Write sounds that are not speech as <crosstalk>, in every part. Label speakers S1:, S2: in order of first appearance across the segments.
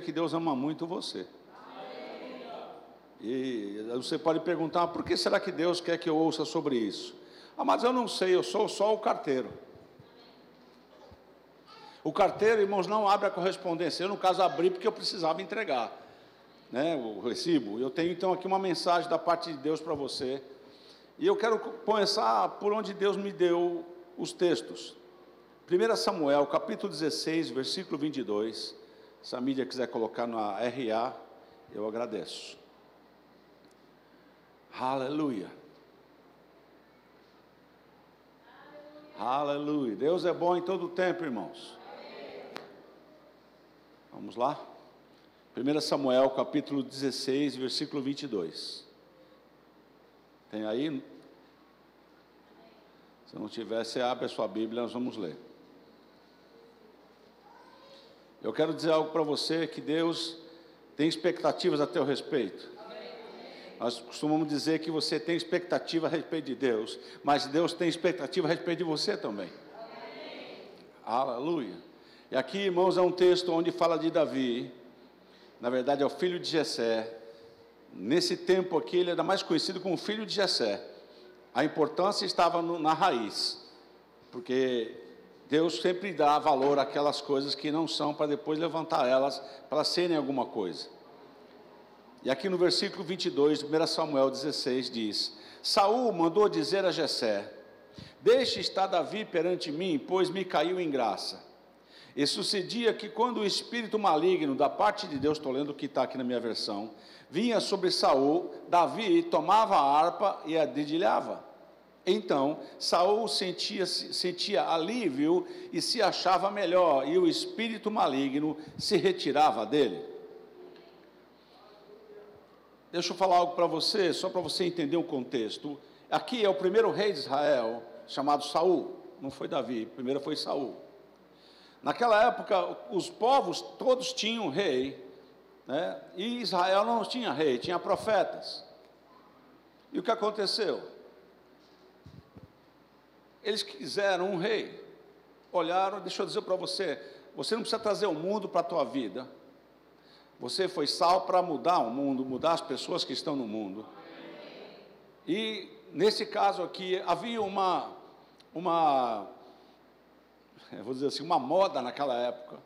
S1: que Deus ama muito você. E você pode perguntar, por que será que Deus quer que eu ouça sobre isso? Ah, mas eu não sei, eu sou só o carteiro. O carteiro, irmãos, não abre a correspondência. Eu, no caso, abri porque eu precisava entregar né, o recibo. Eu tenho então aqui uma mensagem da parte de Deus para você. E eu quero começar por onde Deus me deu os textos. 1 Samuel, capítulo 16, versículo 22. Se a mídia quiser colocar na RA, eu agradeço. Aleluia. Aleluia. Deus é bom em todo o tempo, irmãos. Vamos lá? 1 Samuel, capítulo 16, versículo 22. Tem aí? Se não tiver, você abre a sua Bíblia, nós vamos ler. Eu quero dizer algo para você que Deus tem expectativas a teu respeito. Nós costumamos dizer que você tem expectativa a respeito de Deus, mas Deus tem expectativa a respeito de você também. Aleluia. E aqui, irmãos, é um texto onde fala de Davi. Na verdade, é o filho de Jessé. Nesse tempo aqui, ele era mais conhecido como filho de Jessé. A importância estava no, na raiz, porque Deus sempre dá valor àquelas coisas que não são, para depois levantar elas para serem alguma coisa. E aqui no versículo 22, 1 Samuel 16, diz: Saul mandou dizer a Jessé: Deixe estar Davi perante mim, pois me caiu em graça. E sucedia que quando o espírito maligno da parte de Deus, estou lendo o que está aqui na minha versão, vinha sobre Saul, Davi tomava a harpa e a dedilhava. Então Saul sentia, sentia alívio e se achava melhor, e o espírito maligno se retirava dele. Deixa eu falar algo para você, só para você entender o contexto. Aqui é o primeiro rei de Israel, chamado Saul. Não foi Davi, primeiro foi Saul. Naquela época, os povos todos tinham rei, né? e Israel não tinha rei, tinha profetas. E o que aconteceu? Eles quiseram um rei. Olharam, deixa eu dizer para você, você não precisa trazer o mundo para a tua vida. Você foi sal para mudar o mundo, mudar as pessoas que estão no mundo. E nesse caso aqui havia uma uma vou dizer assim, uma moda naquela época,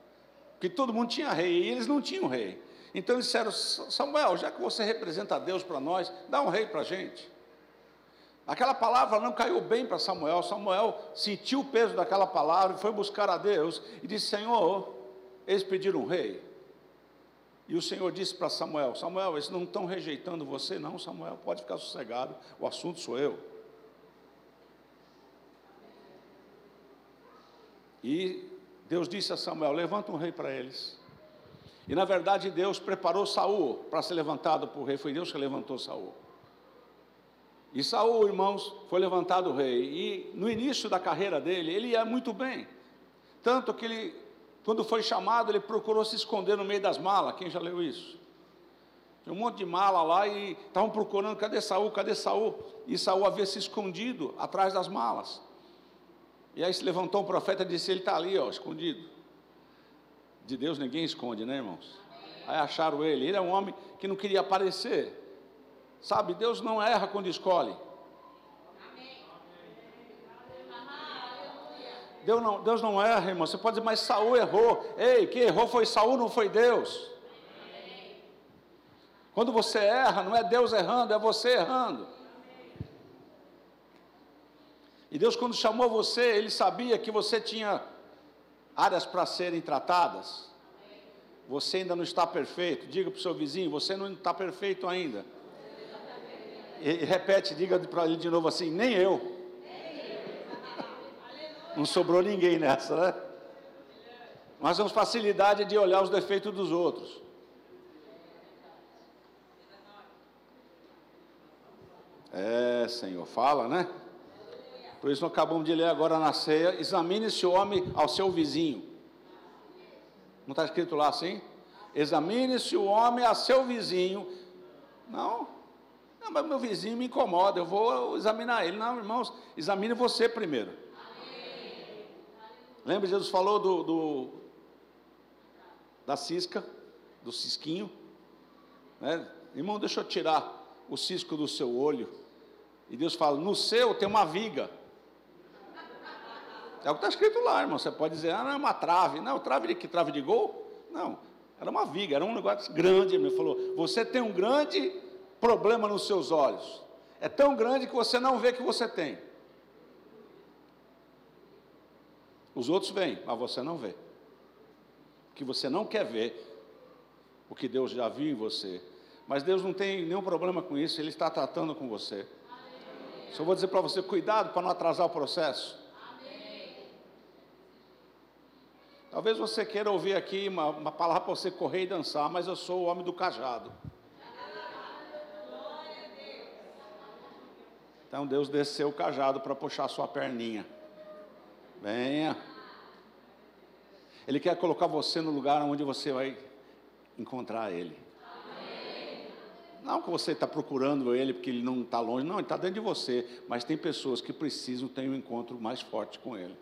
S1: que todo mundo tinha rei e eles não tinham rei. Então eles disseram: Samuel, já que você representa Deus para nós, dá um rei para a gente. Aquela palavra não caiu bem para Samuel. Samuel sentiu o peso daquela palavra e foi buscar a Deus e disse: Senhor, eles pediram um rei. E o Senhor disse para Samuel: Samuel, eles não estão rejeitando você, não, Samuel, pode ficar sossegado, o assunto sou eu. E Deus disse a Samuel: Levanta um rei para eles. E na verdade Deus preparou Saul para ser levantado por rei, foi Deus que levantou Saul. E Saul, irmãos, foi levantado rei. E no início da carreira dele, ele ia muito bem. Tanto que ele, quando foi chamado, ele procurou se esconder no meio das malas. Quem já leu isso? Tinha um monte de mala lá e estavam procurando, cadê Saul? Cadê Saul? E Saul havia se escondido atrás das malas. E aí se levantou um profeta e disse: Ele está ali, ó, escondido. De Deus ninguém esconde, né, irmãos? Aí acharam ele. Ele é um homem que não queria aparecer. Sabe, Deus não erra quando escolhe. Deus não, Deus não erra, irmão. Você pode dizer, mas Saul errou. Ei, quem errou foi Saul, não foi Deus. Quando você erra, não é Deus errando, é você errando. E Deus, quando chamou você, Ele sabia que você tinha áreas para serem tratadas. Você ainda não está perfeito. Diga para o seu vizinho: você não está perfeito ainda. E, repete, diga para ele de novo assim: nem eu. Não sobrou ninguém nessa, né? Nós temos facilidade de olhar os defeitos dos outros. É, Senhor, fala, né? Por isso nós acabamos de ler agora na ceia: examine esse homem ao seu vizinho. Não está escrito lá assim? Examine-se o homem a seu vizinho. Não, não, mas meu vizinho me incomoda, eu vou examinar ele. Não, irmãos, examine você primeiro. Amém. Lembra, Jesus falou do, do, da cisca? do cisquinho. Né? Irmão, deixa eu tirar o cisco do seu olho. E Deus fala: no seu tem uma viga. É o que está escrito lá, irmão. Você pode dizer, ah, não é uma trave. Não, trave de que? Trave de gol? Não, era uma viga, era um negócio grande. Ele falou: você tem um grande problema nos seus olhos. É tão grande que você não vê que você tem. Os outros veem, mas você não vê. Que você não quer ver o que Deus já viu em você. Mas Deus não tem nenhum problema com isso, Ele está tratando com você. Só vou dizer para você: cuidado para não atrasar o processo. Talvez você queira ouvir aqui uma, uma palavra para você correr e dançar, mas eu sou o homem do cajado. Então Deus desceu o cajado para puxar sua perninha. Venha. Ele quer colocar você no lugar onde você vai encontrar Ele. Não que você está procurando Ele porque Ele não está longe, não, Ele está dentro de você. Mas tem pessoas que precisam ter um encontro mais forte com Ele.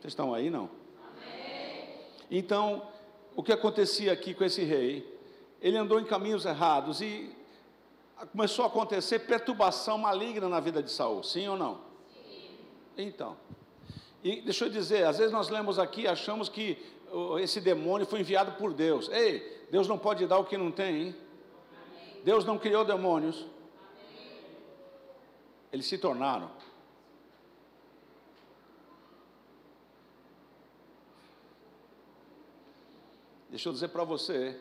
S1: Vocês estão aí, não? Então, o que acontecia aqui com esse rei? Ele andou em caminhos errados e começou a acontecer perturbação maligna na vida de Saul, sim ou não? Sim. Então, e deixa eu dizer, às vezes nós lemos aqui, achamos que esse demônio foi enviado por Deus. Ei, Deus não pode dar o que não tem, hein? Deus não criou demônios. Eles se tornaram. Deixa eu dizer para você,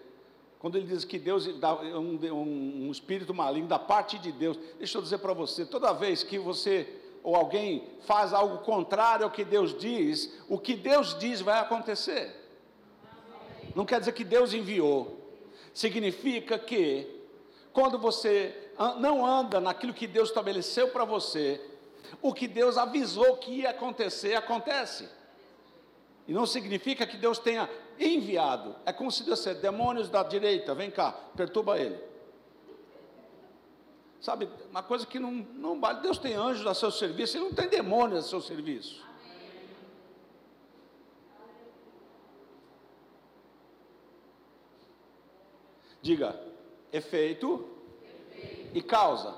S1: quando ele diz que Deus dá um, um, um espírito maligno da parte de Deus, deixa eu dizer para você, toda vez que você ou alguém faz algo contrário ao que Deus diz, o que Deus diz vai acontecer. Não quer dizer que Deus enviou. Significa que quando você não anda naquilo que Deus estabeleceu para você, o que Deus avisou que ia acontecer, acontece. E não significa que Deus tenha enviado. É como se dissesse, demônios da direita, vem cá, perturba ele. Sabe, uma coisa que não, não vale. Deus tem anjos a seu serviço, Ele não tem demônios a seu serviço. Diga, efeito, efeito. E, causa. e causa.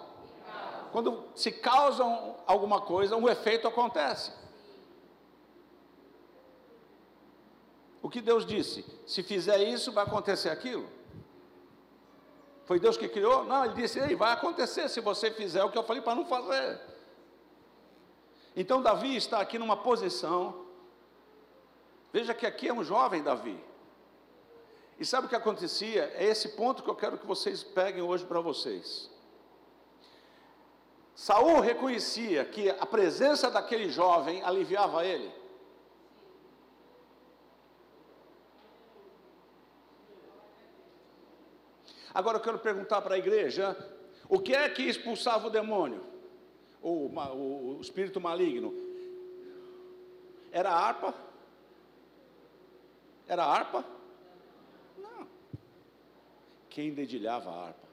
S1: Quando se causam alguma coisa, um efeito acontece. O que Deus disse? Se fizer isso, vai acontecer aquilo? Foi Deus que criou? Não, ele disse: Ei, vai acontecer se você fizer o que eu falei para não fazer. Então, Davi está aqui numa posição. Veja que aqui é um jovem Davi. E sabe o que acontecia? É esse ponto que eu quero que vocês peguem hoje para vocês. Saul reconhecia que a presença daquele jovem aliviava ele. Agora eu quero perguntar para a igreja: o que é que expulsava o demônio? O, o, espírito maligno? Era a harpa? Era a harpa? Não. Quem dedilhava a harpa?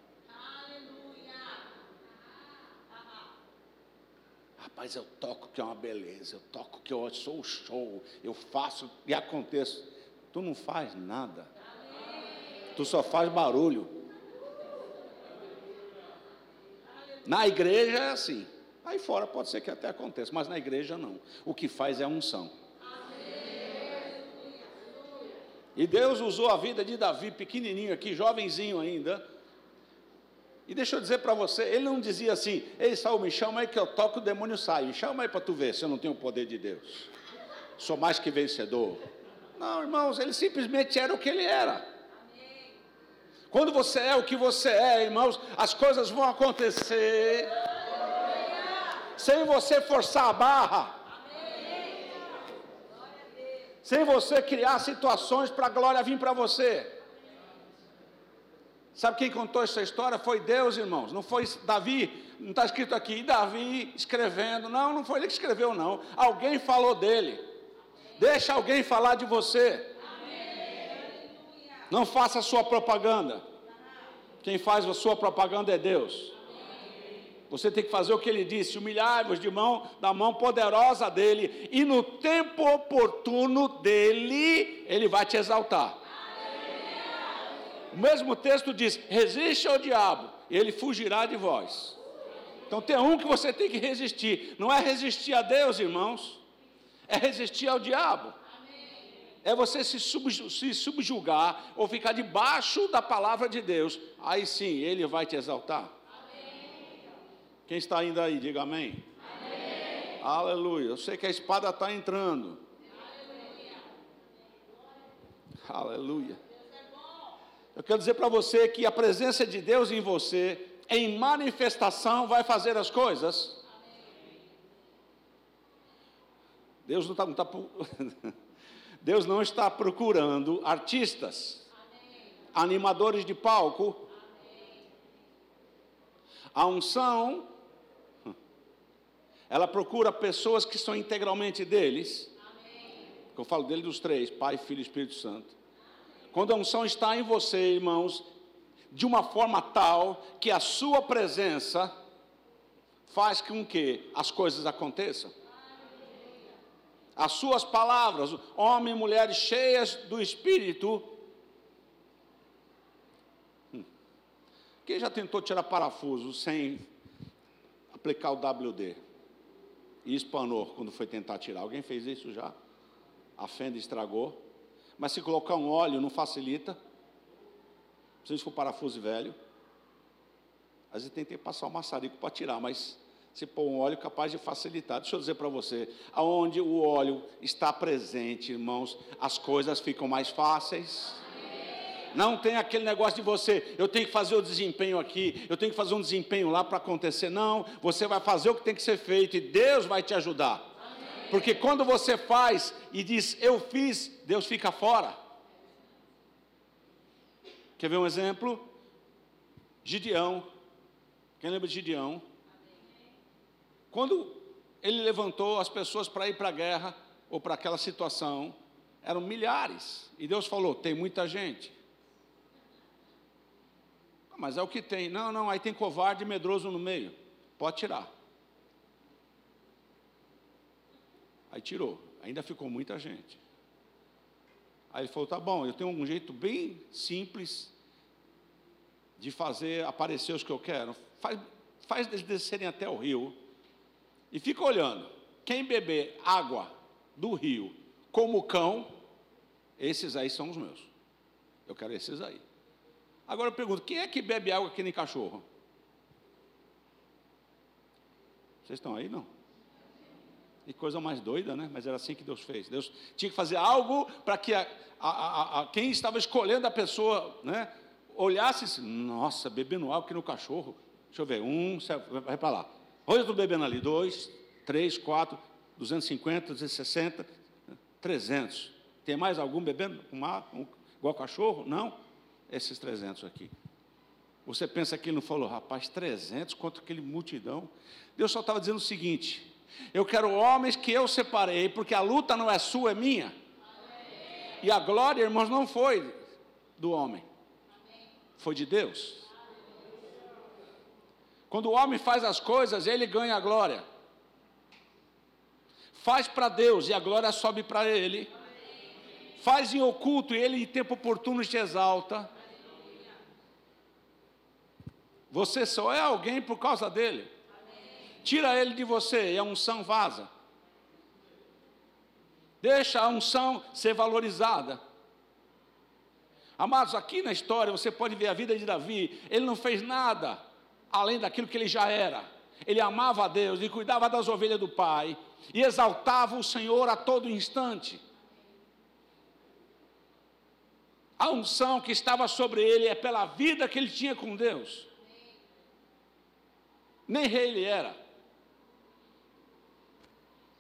S1: Rapaz, eu toco que é uma beleza, eu toco que eu sou o show, eu faço e aconteço. Tu não faz nada. Tu só faz barulho. Na igreja é assim. Aí fora pode ser que até aconteça, mas na igreja não. O que faz é a unção. E Deus usou a vida de Davi, pequenininho aqui, jovenzinho ainda. E deixa eu dizer para você, ele não dizia assim: Ei, Saul, me chama aí que eu toco, o demônio sai. Me chama aí para tu ver se eu não tenho o poder de Deus. Sou mais que vencedor. Não, irmãos, ele simplesmente era o que ele era. Quando você é o que você é, irmãos, as coisas vão acontecer. Sem você forçar a barra. Sem você criar situações para a glória vir para você. Sabe quem contou essa história? Foi Deus, irmãos. Não foi Davi, não está escrito aqui, Davi escrevendo. Não, não foi ele que escreveu, não. Alguém falou dele. Deixa alguém falar de você. Não faça a sua propaganda. Quem faz a sua propaganda é Deus. Você tem que fazer o que ele disse: humilhar-vos de mão da mão poderosa dele, e no tempo oportuno dele, ele vai te exaltar. O mesmo texto diz: resiste ao diabo, e ele fugirá de vós. Então tem um que você tem que resistir. Não é resistir a Deus, irmãos, é resistir ao diabo. É você se, se subjugar ou ficar debaixo da palavra de Deus. Aí sim, ele vai te exaltar. Quem está ainda aí, diga amém. amém. Aleluia. Eu sei que a espada está entrando. Aleluia. Aleluia. Eu quero dizer para você que a presença de Deus em você, em manifestação, vai fazer as coisas. Deus não está. Tá, <laughs> Deus não está procurando artistas, animadores de palco. A unção, ela procura pessoas que são integralmente deles. Eu falo dele dos três: Pai, Filho e Espírito Santo. Quando a unção está em você, irmãos, de uma forma tal que a sua presença faz com que as coisas aconteçam. As suas palavras, homens e mulheres cheias do Espírito. Hum. Quem já tentou tirar parafuso sem aplicar o WD? E espanou quando foi tentar tirar. Alguém fez isso já? A fenda estragou. Mas se colocar um óleo não facilita. Se for parafuso velho. Às vezes tentei passar o maçarico para tirar, mas se pôr um óleo capaz de facilitar. Deixa eu dizer para você, aonde o óleo está presente, irmãos, as coisas ficam mais fáceis. Não tem aquele negócio de você, eu tenho que fazer o desempenho aqui, eu tenho que fazer um desempenho lá para acontecer. Não, você vai fazer o que tem que ser feito e Deus vai te ajudar. Porque quando você faz e diz eu fiz, Deus fica fora. Quer ver um exemplo? Gideão. Quem lembra de Gideão? Quando ele levantou as pessoas para ir para a guerra ou para aquela situação, eram milhares. E Deus falou: tem muita gente. Mas é o que tem. Não, não, aí tem covarde e medroso no meio. Pode tirar. Aí tirou, ainda ficou muita gente. Aí ele falou: tá bom, eu tenho um jeito bem simples de fazer aparecer os que eu quero. Faz, faz eles descerem até o rio e fica olhando. Quem beber água do rio como cão, esses aí são os meus. Eu quero esses aí. Agora eu pergunto: quem é que bebe água que nem cachorro? Vocês estão aí? Não. Que coisa mais doida, né? Mas era assim que Deus fez. Deus tinha que fazer algo para que a, a, a, quem estava escolhendo a pessoa, né? Olhasse e nossa, bebendo água que no cachorro. Deixa eu ver, um, vai para lá. Olha, eu estou bebendo ali, dois, três, quatro, 250, 260, 300. Tem mais algum bebendo uma, um, igual cachorro? Não? Esses 300 aqui. Você pensa que ele não falou, rapaz, 300 contra aquele multidão. Deus só estava dizendo o seguinte: eu quero homens que eu separei, porque a luta não é sua, é minha. E a glória, irmãos, não foi do homem, foi de Deus. Quando o homem faz as coisas, ele ganha a glória. Faz para Deus e a glória sobe para ele. Faz em oculto e ele em tempo oportuno te exalta. Você só é alguém por causa dele. Tira ele de você e a unção vaza. Deixa a unção ser valorizada. Amados, aqui na história você pode ver a vida de Davi. Ele não fez nada além daquilo que ele já era. Ele amava a Deus e cuidava das ovelhas do Pai e exaltava o Senhor a todo instante. A unção que estava sobre ele é pela vida que ele tinha com Deus. Nem rei ele era.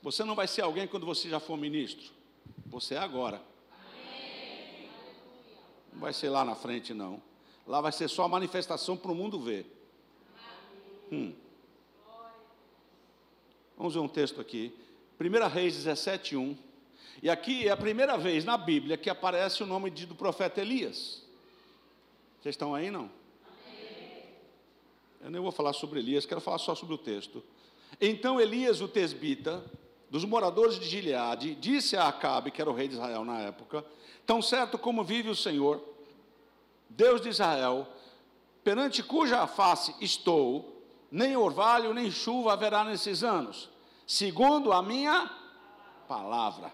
S1: Você não vai ser alguém quando você já for ministro. Você é agora. Não vai ser lá na frente, não. Lá vai ser só a manifestação para o mundo ver. Hum. Vamos ver um texto aqui. 1 Reis 17, 1. E aqui é a primeira vez na Bíblia que aparece o nome de, do profeta Elias. Vocês estão aí, não? Eu nem vou falar sobre Elias, quero falar só sobre o texto. Então Elias, o tesbita, dos moradores de Gileade, disse a Acabe, que era o rei de Israel na época: Tão certo como vive o Senhor, Deus de Israel, perante cuja face estou, nem orvalho nem chuva haverá nesses anos, segundo a minha palavra.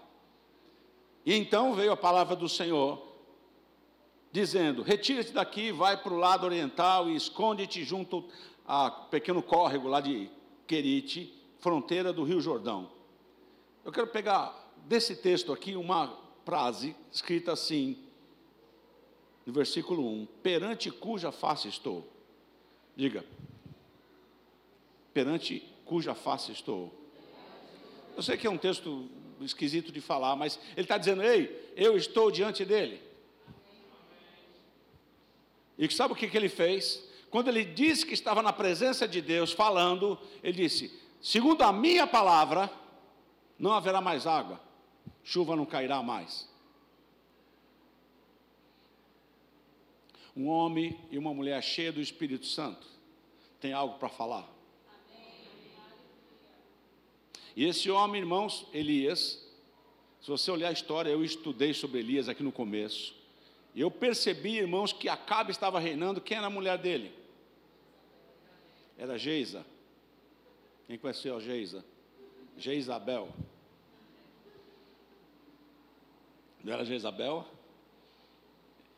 S1: E então veio a palavra do Senhor, dizendo: Retira-te daqui, vai para o lado oriental e esconde-te junto a pequeno córrego lá de Querite, fronteira do Rio Jordão. Eu quero pegar desse texto aqui uma frase escrita assim, no versículo 1: Perante cuja face estou. Diga, perante cuja face estou. Eu sei que é um texto esquisito de falar, mas ele está dizendo: Ei, eu estou diante dele. E sabe o que, que ele fez? Quando ele disse que estava na presença de Deus falando, ele disse: Segundo a minha palavra, não haverá mais água, chuva não cairá mais. Um homem e uma mulher cheia do Espírito Santo tem algo para falar. E esse homem, irmãos, Elias, se você olhar a história, eu estudei sobre Elias aqui no começo. E eu percebi, irmãos, que Acabe estava reinando. Quem era a mulher dele? Era Geisa. Quem conheceu a Geisa? Jezabel. Não era Jezabel?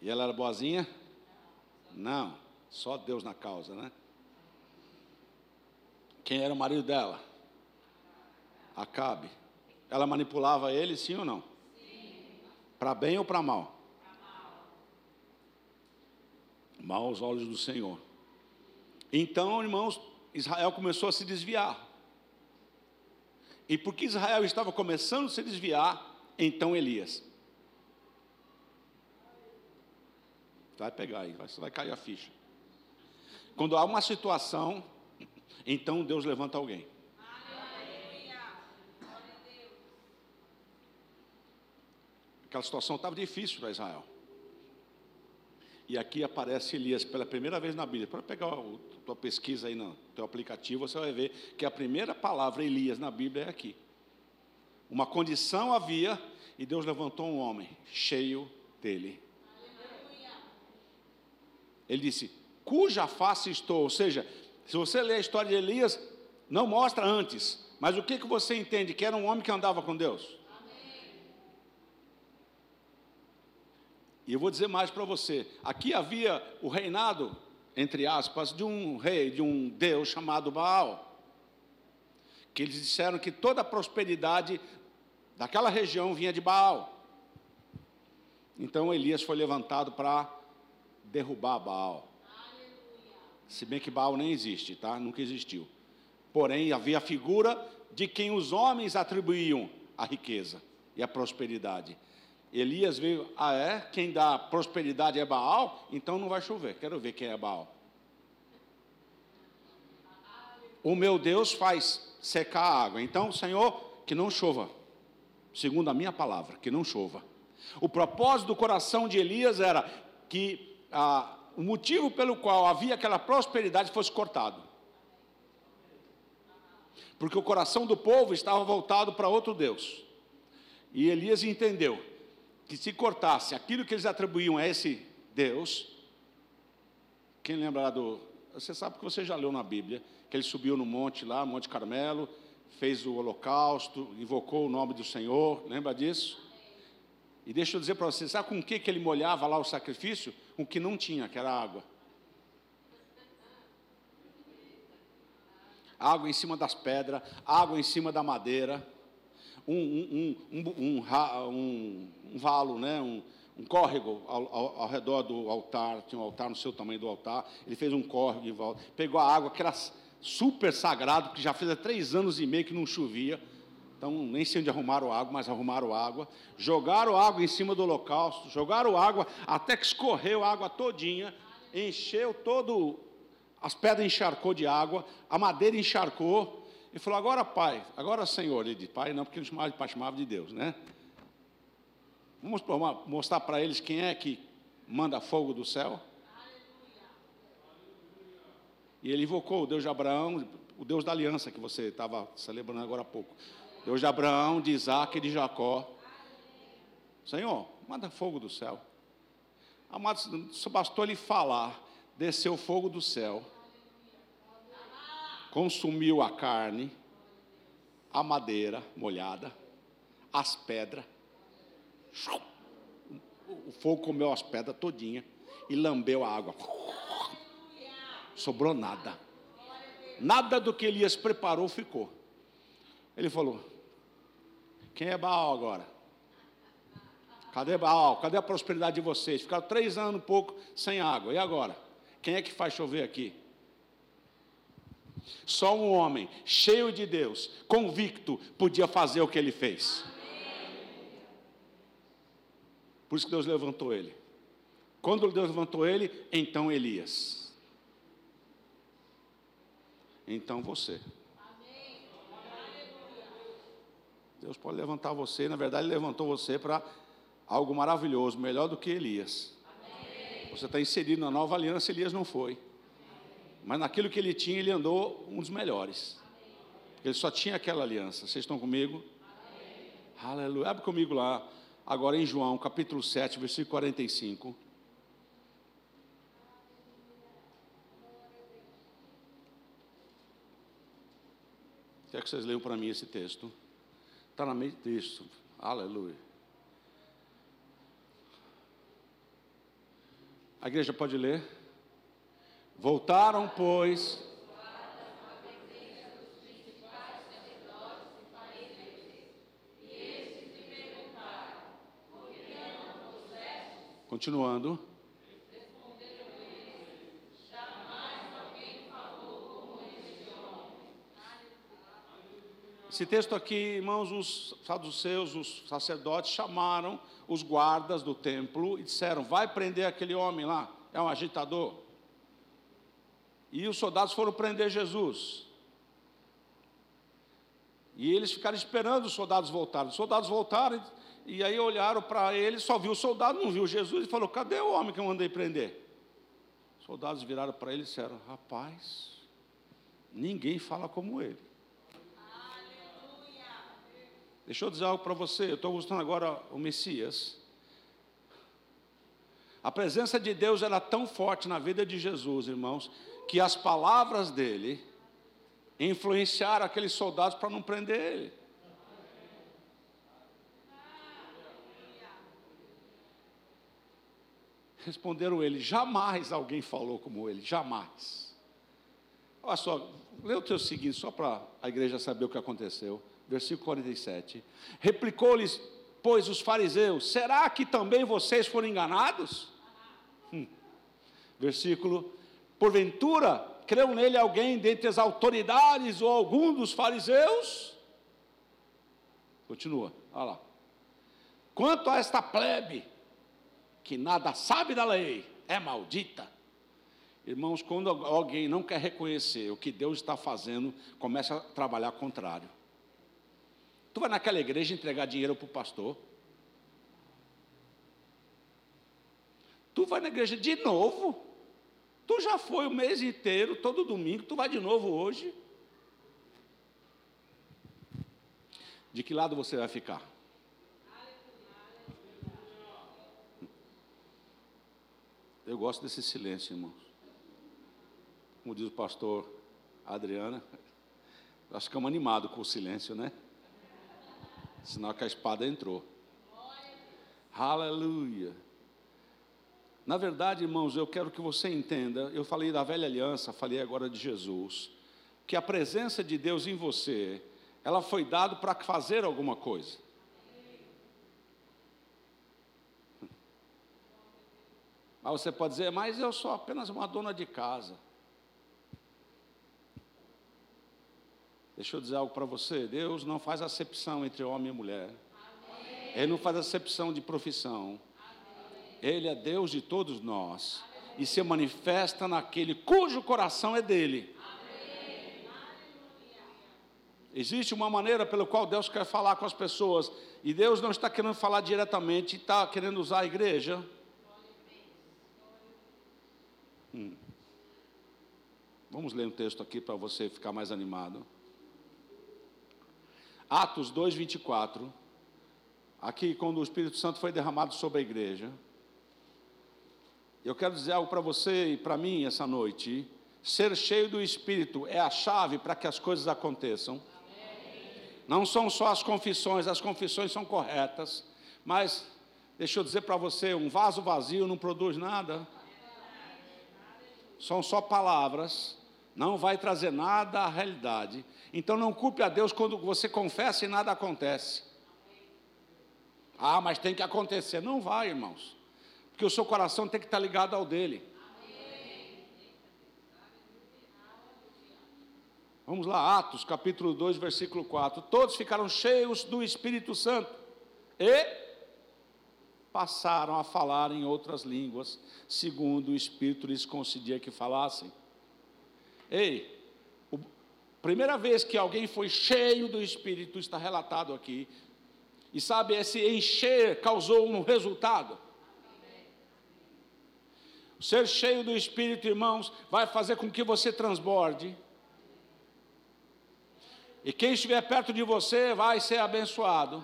S1: E ela era boazinha? Não, só Deus na causa, né? Quem era o marido dela? Acabe. Ela manipulava ele, sim ou não? Para bem ou para mal? mal? Mal aos olhos do Senhor. Então, irmãos, Israel começou a se desviar. E porque Israel estava começando a se desviar, então Elias. Vai pegar aí, vai cair a ficha. Quando há uma situação, <laughs> então Deus levanta alguém. Aquela situação estava difícil para Israel. E aqui aparece Elias pela primeira vez na Bíblia. Para pegar a tua pesquisa aí no teu aplicativo, você vai ver que a primeira palavra Elias na Bíblia é aqui. Uma condição havia e Deus levantou um homem cheio dele. Ele disse: "Cuja face estou", ou seja, se você ler a história de Elias, não mostra antes, mas o que que você entende que era um homem que andava com Deus? E eu vou dizer mais para você: aqui havia o reinado, entre aspas, de um rei, de um Deus chamado Baal. Que eles disseram que toda a prosperidade daquela região vinha de Baal. Então Elias foi levantado para derrubar Baal. Se bem que Baal nem existe, tá? Nunca existiu. Porém, havia a figura de quem os homens atribuíam a riqueza e a prosperidade. Elias veio, ah é? Quem dá prosperidade é Baal? Então não vai chover. Quero ver quem é Baal. O meu Deus faz secar a água. Então, Senhor, que não chova. Segundo a minha palavra, que não chova. O propósito do coração de Elias era que ah, o motivo pelo qual havia aquela prosperidade fosse cortado. Porque o coração do povo estava voltado para outro Deus. E Elias entendeu que se cortasse aquilo que eles atribuíam a esse Deus, quem lembra lá do. Você sabe que você já leu na Bíblia, que ele subiu no monte lá, Monte Carmelo, fez o holocausto, invocou o nome do Senhor, lembra disso? E deixa eu dizer para você, sabe com o que, que ele molhava lá o sacrifício? O que não tinha, que era água. Água em cima das pedras, água em cima da madeira um, um, um, um, valo, né? um, um córrego ao, ao, ao, redor do altar, tinha um altar no seu tamanho do altar, ele fez um córrego em volta, pegou a água que era super sagrado, que já fez há três anos e meio que não chovia, então nem sei onde arrumaram água, mas arrumaram água, jogaram água em cima do holocausto, jogaram água até que escorreu a água todinha, encheu todo, as pedras encharcou de água, a madeira encharcou, ele falou, agora pai, agora senhor. Ele disse, pai não, porque ele chamava de pai, chamava de Deus, né? Vamos mostrar para eles quem é que manda fogo do céu. E ele invocou o Deus de Abraão, o Deus da aliança que você estava celebrando agora há pouco. Deus de Abraão, de Isaac e de Jacó. Senhor, manda fogo do céu. Amados, só bastou ele falar, desceu fogo do céu, consumiu a carne, a madeira molhada, as pedras. O fogo comeu as pedras todinha e lambeu a água. Sobrou nada. Nada do que Elias preparou ficou. Ele falou: Quem é Baal agora? Cadê Baal? Cadê a prosperidade de vocês? Ficaram três anos um pouco sem água. E agora? Quem é que faz chover aqui? Só um homem cheio de Deus, convicto, podia fazer o que ele fez. Por isso que Deus levantou ele. Quando Deus levantou ele, então Elias. Então você. Deus pode levantar você, na verdade, Ele levantou você para algo maravilhoso, melhor do que Elias. Você está inserido na nova aliança, Elias não foi. Mas naquilo que ele tinha, ele andou um dos melhores. Ele só tinha aquela aliança. Vocês estão comigo? Aleluia. Abre comigo lá, agora em João, capítulo 7, versículo 45. Quer que vocês leiam para mim esse texto? Está na meio texto. Aleluia. A igreja pode ler? Voltaram, pois. Continuando. Esse texto aqui, irmãos, os saduceus, os sacerdotes chamaram os guardas do templo e disseram: Vai prender aquele homem lá, é um agitador. E os soldados foram prender Jesus. E eles ficaram esperando os soldados voltarem. Os soldados voltaram e aí olharam para ele, só viu o soldado, não viu Jesus, e falou: Cadê o homem que eu mandei prender? Os soldados viraram para ele e disseram: Rapaz, ninguém fala como ele. Deixa eu dizer algo para você, eu estou gostando agora o Messias. A presença de Deus era tão forte na vida de Jesus, irmãos, que as palavras dele influenciaram aqueles soldados para não prender ele. Responderam ele: jamais alguém falou como ele, jamais. Olha só, lê o teu seguinte, só para a igreja saber o que aconteceu versículo 47. Replicou-lhes, pois, os fariseus: Será que também vocês foram enganados? Hum. Versículo: Porventura, creu nele alguém dentre as autoridades ou algum dos fariseus? Continua, olha lá. Quanto a esta plebe, que nada sabe da lei, é maldita. Irmãos, quando alguém não quer reconhecer o que Deus está fazendo, começa a trabalhar contrário. Tu vai naquela igreja entregar dinheiro para o pastor. Tu vai na igreja de novo. Tu já foi o mês inteiro, todo domingo, tu vai de novo hoje. De que lado você vai ficar? Eu gosto desse silêncio, irmãos. Como diz o pastor Adriana, nós ficamos animados com o silêncio, né? Sinal que a espada entrou. Aleluia. Na verdade, irmãos, eu quero que você entenda. Eu falei da velha aliança, falei agora de Jesus. Que a presença de Deus em você, ela foi dada para fazer alguma coisa. Mas você pode dizer, mas eu sou apenas uma dona de casa. Deixa eu dizer algo para você: Deus não faz acepção entre homem e mulher. Amém. Ele não faz acepção de profissão. Ele é Deus de todos nós. E se manifesta naquele cujo coração é dele. Existe uma maneira pela qual Deus quer falar com as pessoas. E Deus não está querendo falar diretamente, está querendo usar a igreja. Hum. Vamos ler um texto aqui para você ficar mais animado. Atos 2, 24. Aqui, quando o Espírito Santo foi derramado sobre a igreja. Eu quero dizer algo para você e para mim essa noite. Ser cheio do Espírito é a chave para que as coisas aconteçam. Não são só as confissões, as confissões são corretas, mas deixa eu dizer para você: um vaso vazio não produz nada. São só palavras, não vai trazer nada à realidade. Então não culpe a Deus quando você confessa e nada acontece. Ah, mas tem que acontecer. Não vai, irmãos. Porque o seu coração tem que estar ligado ao dele. Vamos lá, Atos capítulo 2, versículo 4. Todos ficaram cheios do Espírito Santo e passaram a falar em outras línguas, segundo o Espírito lhes concedia que falassem. Ei, a primeira vez que alguém foi cheio do Espírito está relatado aqui. E sabe, esse encher causou um resultado. Ser cheio do Espírito, irmãos, vai fazer com que você transborde e quem estiver perto de você vai ser abençoado.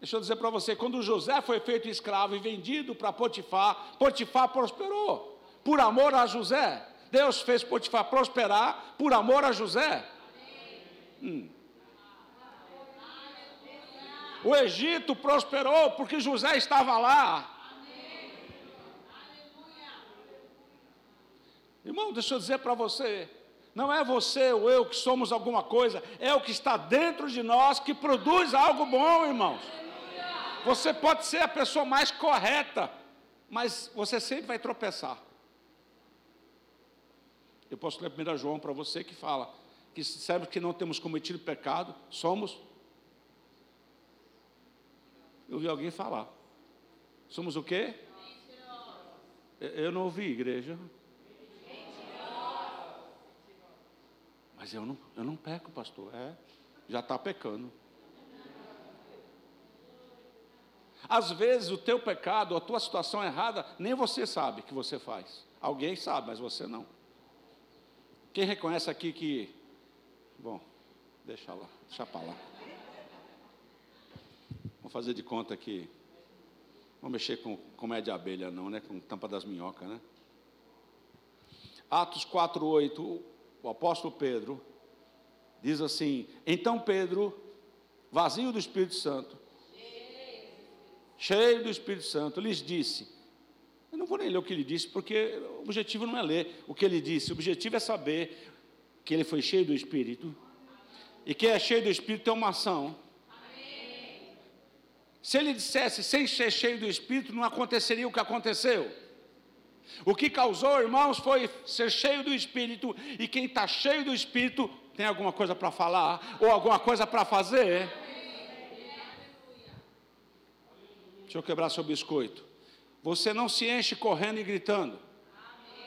S1: Deixa eu dizer para você, quando José foi feito escravo e vendido para Potifar, Potifar prosperou por amor a José. Deus fez Potifar prosperar por amor a José. Hum. O Egito prosperou porque José estava lá. Irmão, deixa eu dizer para você, não é você ou eu que somos alguma coisa, é o que está dentro de nós que produz algo bom, irmãos. Você pode ser a pessoa mais correta, mas você sempre vai tropeçar. Eu posso ler 1 João para você que fala que serve que não temos cometido pecado, somos. Eu ouvi alguém falar. Somos o quê? Eu não ouvi, igreja. Mas eu não, eu não peco, pastor. É, já está pecando. Às vezes o teu pecado, a tua situação errada, nem você sabe que você faz. Alguém sabe, mas você não. Quem reconhece aqui que. Bom, deixa lá, deixa para lá. Vamos fazer de conta que. Vamos mexer com comédia abelha, não, né? Com tampa das minhocas, né? Atos 4, 8 o apóstolo Pedro, diz assim: Então Pedro, vazio do Espírito Santo, cheio do Espírito Santo, lhes disse: Eu não vou nem ler o que ele disse, porque o objetivo não é ler o que ele disse, o objetivo é saber que ele foi cheio do Espírito. E quem é cheio do Espírito tem uma ação. Se ele dissesse sem ser cheio do Espírito, não aconteceria o que aconteceu. O que causou, irmãos, foi ser cheio do Espírito, e quem está cheio do Espírito tem alguma coisa para falar, ou alguma coisa para fazer. Deixa eu quebrar seu biscoito. Você não se enche correndo e gritando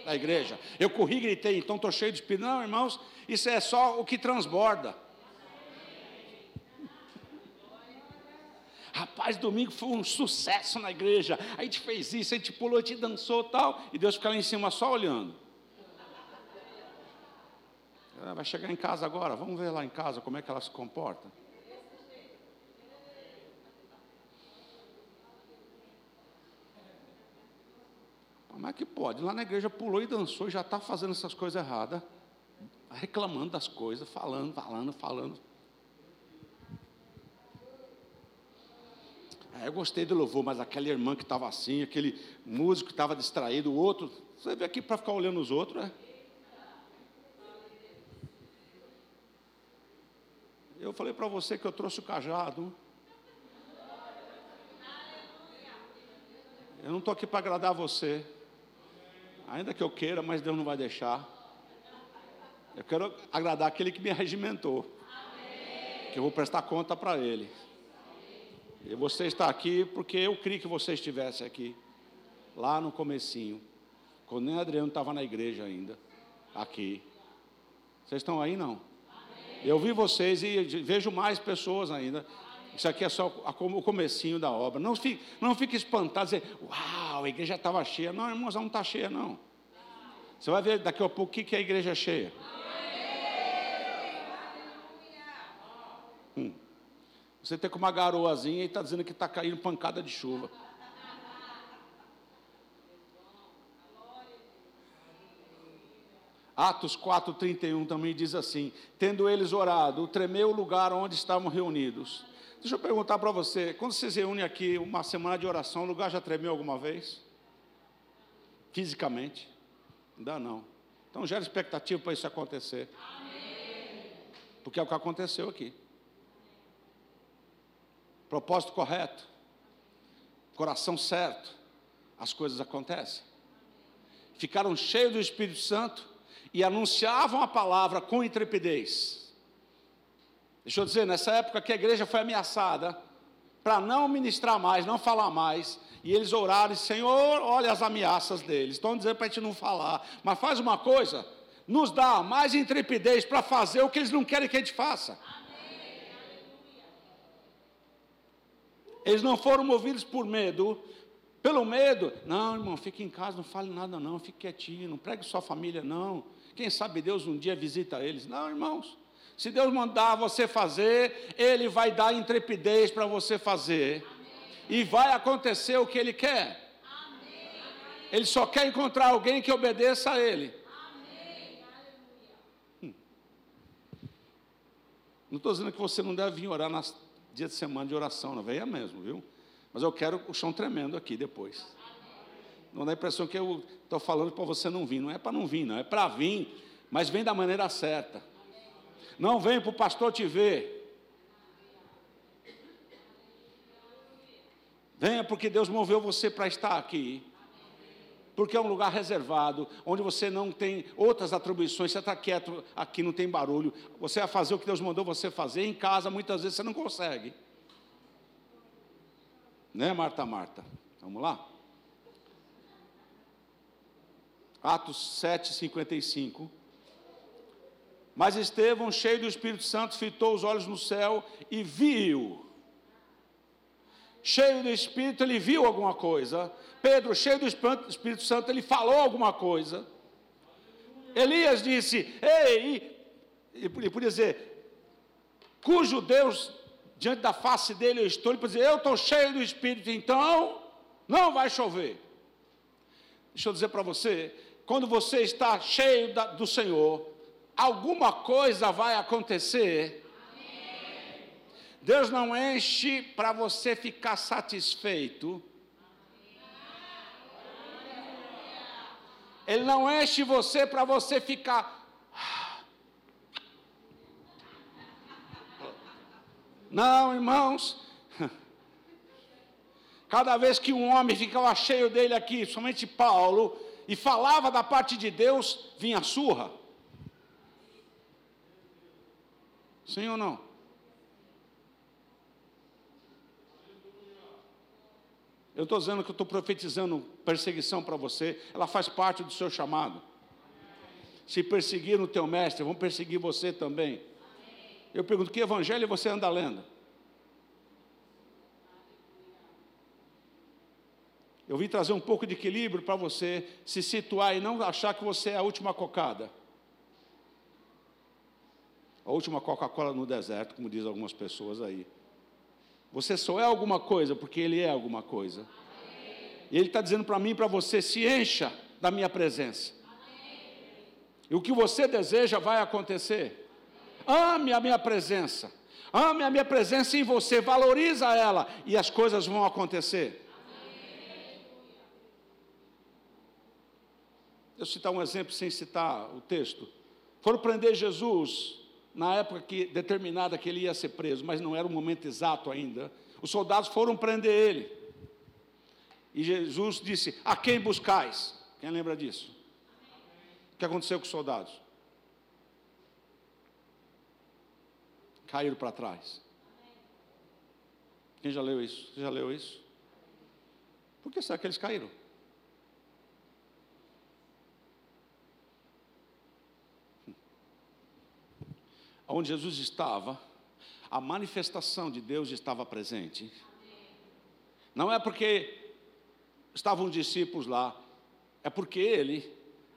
S1: na igreja. Eu corri e gritei, então estou cheio de Espírito. Não, irmãos, isso é só o que transborda. Rapaz, domingo foi um sucesso na igreja. A gente fez isso, a gente pulou, a gente dançou tal. E Deus fica lá em cima só olhando. Ela vai chegar em casa agora, vamos ver lá em casa como é que ela se comporta. Como é que pode? Lá na igreja pulou e dançou já está fazendo essas coisas erradas, reclamando das coisas, falando, falando, falando. É, eu gostei do louvor, mas aquela irmã que estava assim, aquele músico que estava distraído, o outro, você veio aqui para ficar olhando os outros, é? Eu falei para você que eu trouxe o cajado. Eu não estou aqui para agradar você. Ainda que eu queira, mas Deus não vai deixar. Eu quero agradar aquele que me regimentou. Que eu vou prestar conta para ele. E você está aqui porque eu queria que você estivesse aqui, lá no comecinho, quando nem Adriano estava na igreja ainda, aqui. Vocês estão aí não? Eu vi vocês e vejo mais pessoas ainda. Isso aqui é só o comecinho da obra. Não fique, não fique espantado, dizer, uau, a igreja estava cheia. Não, irmãos, não está cheia, não. Você vai ver daqui a pouco o que, é a igreja cheia. Hum. Você tem com uma garoazinha e está dizendo que está caindo pancada de chuva. Atos 4,31 também diz assim: Tendo eles orado, tremeu o lugar onde estavam reunidos. Deixa eu perguntar para você: quando vocês reúnem aqui uma semana de oração, o lugar já tremeu alguma vez? Fisicamente? Não dá não. Então gera expectativa para isso acontecer. Amém. Porque é o que aconteceu aqui. Propósito correto, coração certo, as coisas acontecem. Ficaram cheios do Espírito Santo e anunciavam a palavra com intrepidez. Deixa eu dizer, nessa época que a igreja foi ameaçada, para não ministrar mais, não falar mais, e eles oraram, Senhor, olha as ameaças deles, estão dizendo para a gente não falar, mas faz uma coisa, nos dá mais intrepidez para fazer o que eles não querem que a gente faça. Eles não foram movidos por medo, pelo medo, não, irmão, fique em casa, não fale nada, não, fique quietinho, não pregue sua família, não. Quem sabe Deus um dia visita eles. Não, irmãos. Se Deus mandar você fazer, Ele vai dar intrepidez para você fazer. Amém. E vai acontecer o que Ele quer. Amém. Ele só quer encontrar alguém que obedeça a Ele. Hum. Não estou dizendo que você não deve vir orar nas dias de semana de oração, não venha mesmo, viu? Mas eu quero o chão tremendo aqui depois. Não dá a impressão que eu estou falando para você não vir. Não é para não vir, não. É para vir, mas vem da maneira certa. Não vem para o pastor te ver. Venha porque Deus moveu você para estar aqui. Porque é um lugar reservado, onde você não tem outras atribuições, você está quieto aqui, não tem barulho. Você vai fazer o que Deus mandou você fazer. Em casa, muitas vezes, você não consegue. Né, Marta, Marta? Vamos lá? Atos 7, 55. Mas Estevão, cheio do Espírito Santo, fitou os olhos no céu e viu. Cheio do Espírito, ele viu alguma coisa. Pedro, cheio do Espírito Santo, ele falou alguma coisa. Elias disse: Ei, ele podia dizer, cujo Deus diante da face dele eu estou, ele podia dizer: Eu estou cheio do Espírito, então não vai chover. Deixa eu dizer para você, quando você está cheio da, do Senhor, alguma coisa vai acontecer. Deus não enche para você ficar satisfeito. Ele não enche você para você ficar. <sighs> Não, irmãos. <laughs> Cada vez que um homem ficava cheio dele aqui, somente Paulo, e falava da parte de Deus, vinha surra. Sim ou não? Eu estou dizendo que eu estou profetizando perseguição para você, ela faz parte do seu chamado. Se perseguir o teu mestre, vão perseguir você também. Eu pergunto: que evangelho você anda lendo? Eu vim trazer um pouco de equilíbrio para você se situar e não achar que você é a última cocada. A última Coca-Cola no deserto, como diz algumas pessoas aí. Você só é alguma coisa porque Ele é alguma coisa. E Ele está dizendo para mim e para você: se encha da minha presença. E o que você deseja vai acontecer. Ame a minha presença. Ame a minha presença em você. Valoriza ela e as coisas vão acontecer. eu citar um exemplo sem citar o texto. Foram prender Jesus na época que, determinada que ele ia ser preso, mas não era o momento exato ainda. Os soldados foram prender ele. E Jesus disse: A quem buscais? Quem lembra disso? O que aconteceu com os soldados? Caíram para trás. Quem já leu isso? Você já leu isso? Por que será que eles caíram? Onde Jesus estava, a manifestação de Deus estava presente. Não é porque estavam discípulos lá, é porque ele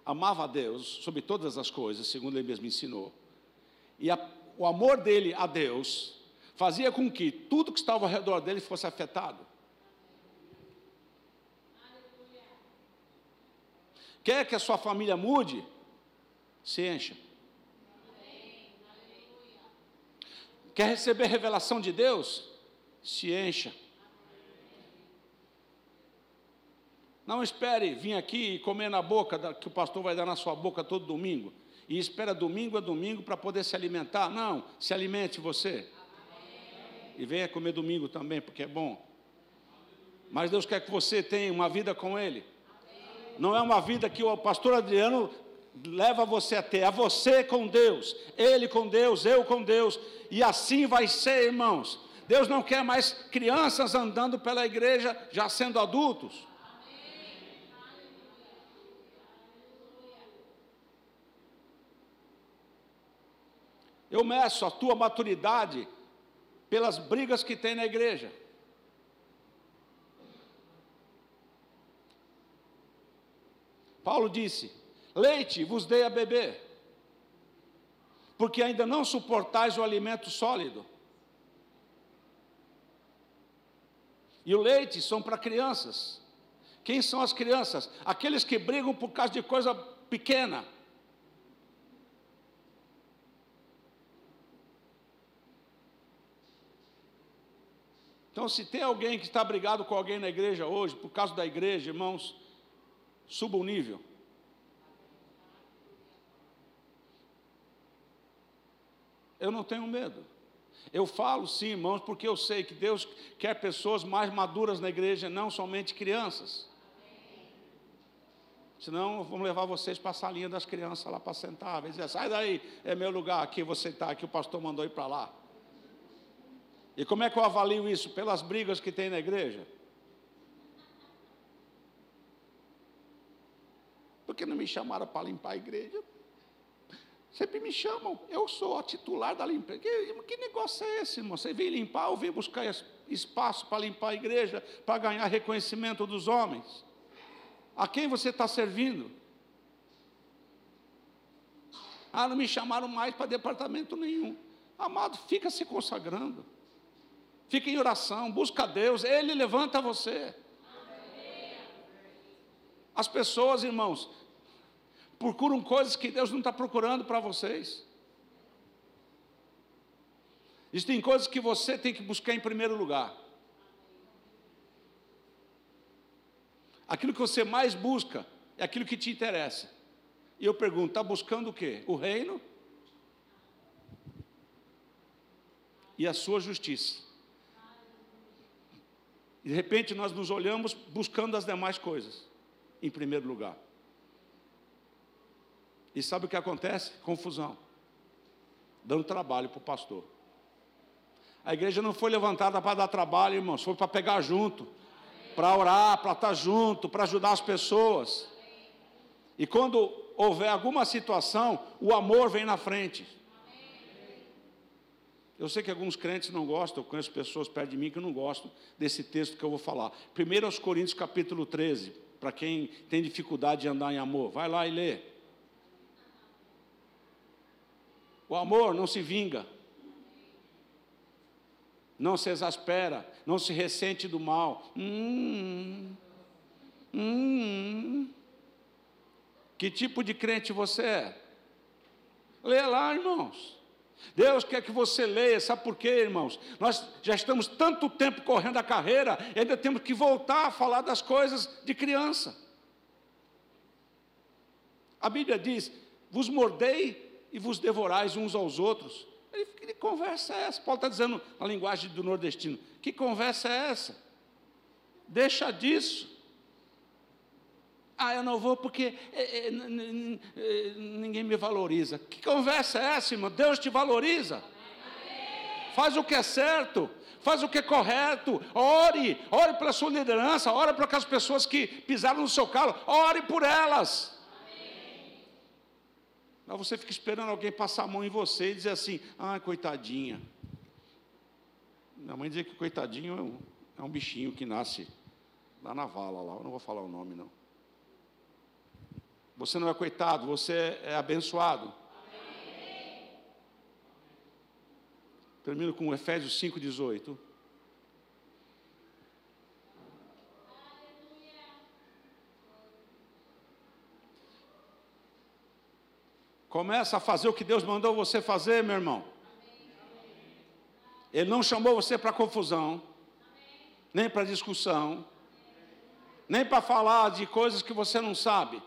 S1: amava a Deus sobre todas as coisas, segundo ele mesmo ensinou. E a, o amor dele a Deus fazia com que tudo que estava ao redor dele fosse afetado. Quer que a sua família mude? Se encha. Quer receber revelação de Deus? Se encha. Não espere vir aqui e comer na boca, que o pastor vai dar na sua boca todo domingo. E espera domingo a domingo para poder se alimentar. Não, se alimente você. E venha comer domingo também, porque é bom. Mas Deus quer que você tenha uma vida com Ele. Não é uma vida que o pastor Adriano leva você a ter, é você com Deus, Ele com Deus, eu com Deus, e assim vai ser, irmãos. Deus não quer mais crianças andando pela igreja já sendo adultos. Eu meço a tua maturidade pelas brigas que tem na igreja. Paulo disse: Leite vos dei a beber, porque ainda não suportais o alimento sólido. E o leite são para crianças. Quem são as crianças? Aqueles que brigam por causa de coisa pequena. Então, se tem alguém que está brigado com alguém na igreja hoje, por causa da igreja, irmãos, suba o nível. Eu não tenho medo. Eu falo sim, irmãos, porque eu sei que Deus quer pessoas mais maduras na igreja, não somente crianças. Senão, vamos levar vocês para a salinha das crianças lá para sentar. Dizer, sai daí, é meu lugar, aqui você está, aqui o pastor mandou ir para lá. E como é que eu avalio isso? Pelas brigas que tem na igreja. Porque não me chamaram para limpar a igreja? Sempre me chamam, eu sou a titular da limpeza. Que, que negócio é esse, irmão? Você vem limpar ou vem buscar espaço para limpar a igreja, para ganhar reconhecimento dos homens? A quem você está servindo? Ah, não me chamaram mais para departamento nenhum. Amado, fica se consagrando. Fica em oração, busca Deus, Ele levanta você. As pessoas, irmãos, procuram coisas que Deus não está procurando para vocês. Existem coisas que você tem que buscar em primeiro lugar. Aquilo que você mais busca é aquilo que te interessa. E eu pergunto: está buscando o quê? O reino e a sua justiça. E de repente nós nos olhamos buscando as demais coisas, em primeiro lugar. E sabe o que acontece? Confusão. Dando trabalho para o pastor. A igreja não foi levantada para dar trabalho, irmãos, foi para pegar junto, para orar, para estar junto, para ajudar as pessoas. E quando houver alguma situação, o amor vem na frente. Eu sei que alguns crentes não gostam, eu conheço pessoas perto de mim que não gostam desse texto que eu vou falar. Primeiro aos Coríntios capítulo 13, para quem tem dificuldade de andar em amor, vai lá e lê. O amor não se vinga, não se exaspera, não se ressente do mal. Hum, hum, que tipo de crente você é? Lê lá, irmãos. Deus quer que você leia, sabe por quê, irmãos? Nós já estamos tanto tempo correndo a carreira, ainda temos que voltar a falar das coisas de criança. A Bíblia diz: vos mordei e vos devorais uns aos outros. Ele, que conversa é essa? Paulo está dizendo na linguagem do nordestino: que conversa é essa? Deixa disso. Ah, eu não vou porque é, é, é, ninguém me valoriza. Que conversa é essa, irmão? Deus te valoriza. Faz o que é certo, faz o que é correto. Ore, ore pela sua liderança, ore para aquelas pessoas que pisaram no seu calo, ore por elas. Mas você fica esperando alguém passar a mão em você e dizer assim: ah, coitadinha. Minha mãe dizia que coitadinho é um, é um bichinho que nasce lá na vala, lá. Eu não vou falar o nome, não. Você não é coitado, você é abençoado. Termino com Efésios 5,18. Começa a fazer o que Deus mandou você fazer, meu irmão. Ele não chamou você para confusão, nem para discussão, nem para falar de coisas que você não sabe.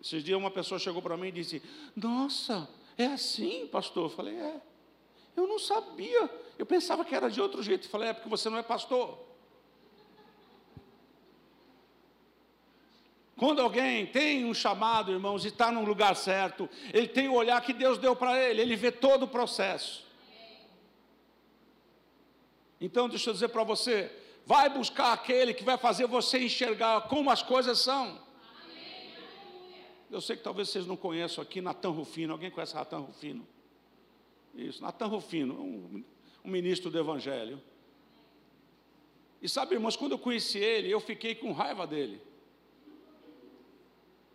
S1: Esses dias uma pessoa chegou para mim e disse: Nossa, é assim, pastor? Eu falei: É. Eu não sabia. Eu pensava que era de outro jeito. Eu falei: É porque você não é pastor. Quando alguém tem um chamado, irmãos, e está num lugar certo, ele tem o olhar que Deus deu para ele, ele vê todo o processo. Então, deixa eu dizer para você: vai buscar aquele que vai fazer você enxergar como as coisas são. Eu sei que talvez vocês não conheçam aqui Natan Rufino. Alguém conhece Natan Rufino? Isso, Natan Rufino, um, um ministro do Evangelho. E sabe, irmãos, quando eu conheci ele, eu fiquei com raiva dele.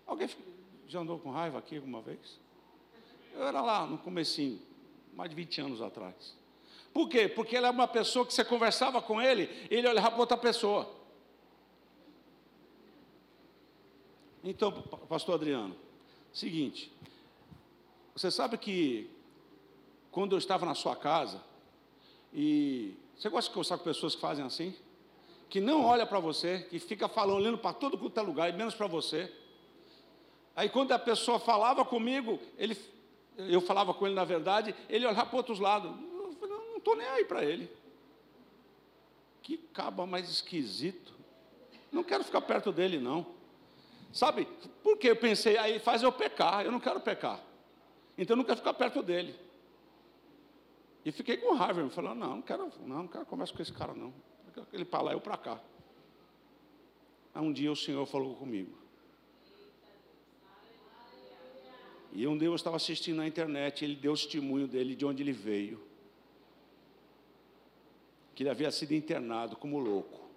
S1: Alguém já andou com raiva aqui alguma vez? Eu era lá no comecinho, mais de 20 anos atrás. Por quê? Porque ele é uma pessoa que você conversava com ele, ele olhava para outra pessoa. Então, pastor Adriano, seguinte, você sabe que quando eu estava na sua casa, e você gosta de conversar com pessoas que fazem assim? Que não olha para você, que fica falando, olhando para todo quanto é lugar, e menos para você. Aí quando a pessoa falava comigo, ele, eu falava com ele na verdade, ele olhava para outros lados. Eu falei, não estou nem aí para ele. Que caba mais esquisito. Não quero ficar perto dele, não. Sabe, porque eu pensei, aí faz eu pecar, eu não quero pecar. Então eu não quero ficar perto dele. E fiquei com raiva, me falando, não, não quero, não, não quero conversar com esse cara, não. Ele para lá, eu para cá. Aí um dia o Senhor falou comigo. E um eu estava assistindo na internet, ele deu o testemunho dele, de onde ele veio. Que ele havia sido internado como louco.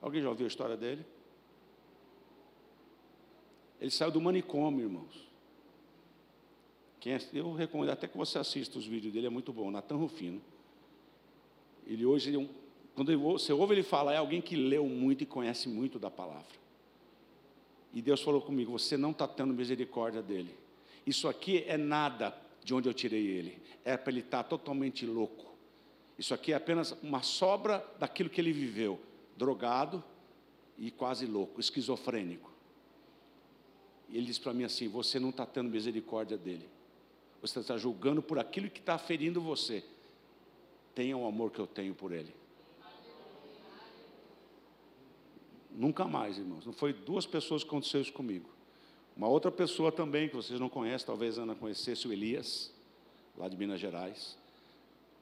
S1: Alguém já ouviu a história dele? Ele saiu do manicômio, irmãos. Quem eu recomendo até que você assista os vídeos dele, é muito bom, Natan Rufino. Ele hoje, é quando você ouve ele falar, é alguém que leu muito e conhece muito da palavra. E Deus falou comigo: Você não está tendo misericórdia dele. Isso aqui é nada de onde eu tirei ele. É para ele estar tá totalmente louco. Isso aqui é apenas uma sobra daquilo que ele viveu. Drogado e quase louco, esquizofrênico. E ele disse para mim assim: Você não está tendo misericórdia dele. Você está julgando por aquilo que está ferindo você. Tenha o amor que eu tenho por ele. Nunca mais, irmãos. Não foi duas pessoas que aconteceu isso comigo. Uma outra pessoa também, que vocês não conhecem, talvez a Ana conhecesse, o Elias, lá de Minas Gerais.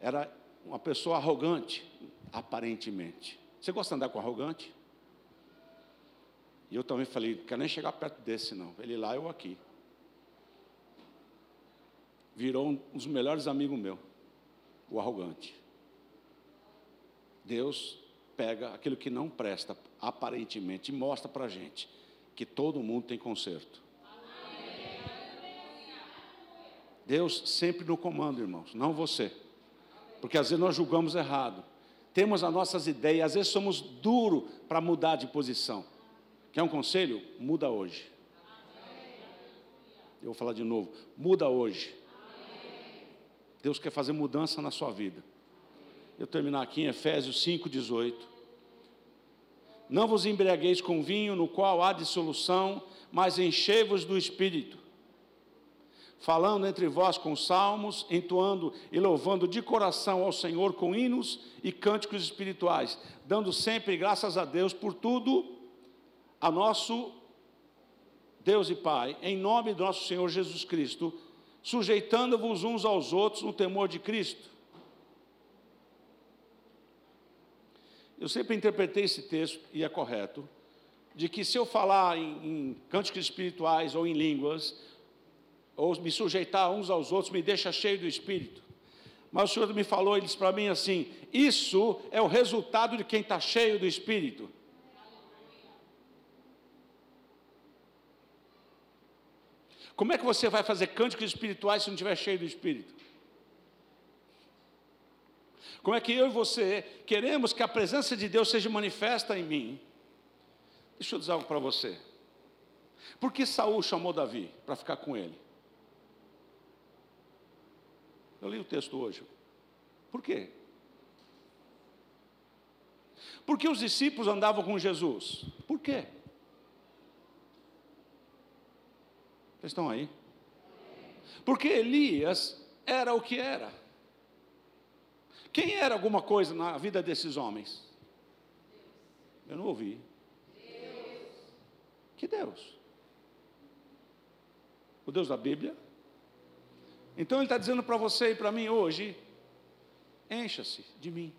S1: Era uma pessoa arrogante, aparentemente. Você gosta de andar com arrogante? E eu também falei, não quero nem chegar perto desse, não. Ele lá, eu aqui. Virou um dos melhores amigos meu, o arrogante. Deus pega aquilo que não presta, aparentemente, mostra para a gente que todo mundo tem conserto. Deus sempre no comando, irmãos, não você. Porque às vezes nós julgamos errado. Temos as nossas ideias, às vezes somos duros para mudar de posição. Quer um conselho? Muda hoje. Eu vou falar de novo. Muda hoje. Deus quer fazer mudança na sua vida. Eu terminar aqui em Efésios 5,18. Não vos embriagueis com vinho, no qual há dissolução, mas enchei-vos do espírito. Falando entre vós com salmos, entoando e louvando de coração ao Senhor com hinos e cânticos espirituais, dando sempre graças a Deus por tudo, a nosso Deus e Pai, em nome do nosso Senhor Jesus Cristo, sujeitando-vos uns aos outros no temor de Cristo Eu sempre interpretei esse texto, e é correto, de que se eu falar em, em cânticos espirituais ou em línguas, ou me sujeitar uns aos outros, me deixa cheio do Espírito. Mas o Senhor me falou, ele disse para mim assim: Isso é o resultado de quem está cheio do Espírito. Como é que você vai fazer cânticos espirituais se não estiver cheio do Espírito? Como é que eu e você queremos que a presença de Deus seja manifesta em mim? Deixa eu dizer algo para você. Por que Saul chamou Davi para ficar com ele? Eu li o texto hoje. Por quê? Porque os discípulos andavam com Jesus. Por quê? Vocês estão aí? Porque Elias era o que era. Quem era alguma coisa na vida desses homens? Eu não ouvi. Deus. Que Deus? O Deus da Bíblia? Então ele está dizendo para você e para mim hoje: encha-se de mim.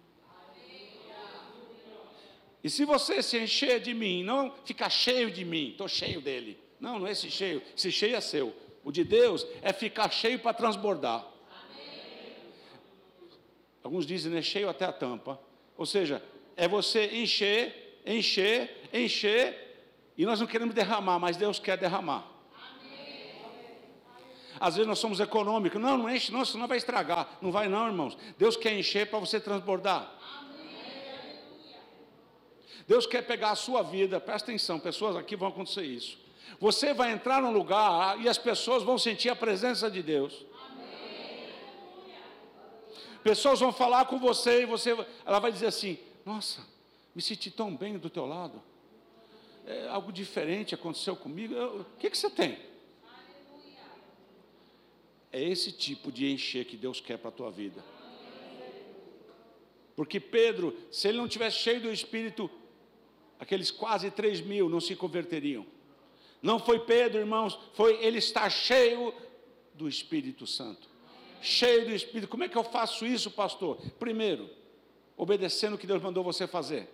S1: E se você se encher de mim, não ficar cheio de mim, estou cheio dele. Não, não é esse cheio, esse cheio é seu. O de Deus é ficar cheio para transbordar. Alguns dizem, é cheio até a tampa. Ou seja, é você encher, encher, encher, e nós não queremos derramar, mas Deus quer derramar. Às vezes nós somos econômicos. Não, não enche, não, senão vai estragar. Não vai, não, irmãos. Deus quer encher para você transbordar. Deus quer pegar a sua vida, presta atenção, pessoas aqui vão acontecer isso. Você vai entrar num lugar e as pessoas vão sentir a presença de Deus. Pessoas vão falar com você e você, ela vai dizer assim: Nossa, me senti tão bem do teu lado. É, algo diferente aconteceu comigo. o que, que você tem? É esse tipo de encher que Deus quer para a tua vida. Porque Pedro, se ele não tivesse cheio do Espírito, aqueles quase três mil não se converteriam. Não foi Pedro, irmãos, foi ele estar cheio do Espírito Santo. Cheio do Espírito. Como é que eu faço isso, pastor? Primeiro, obedecendo o que Deus mandou você fazer.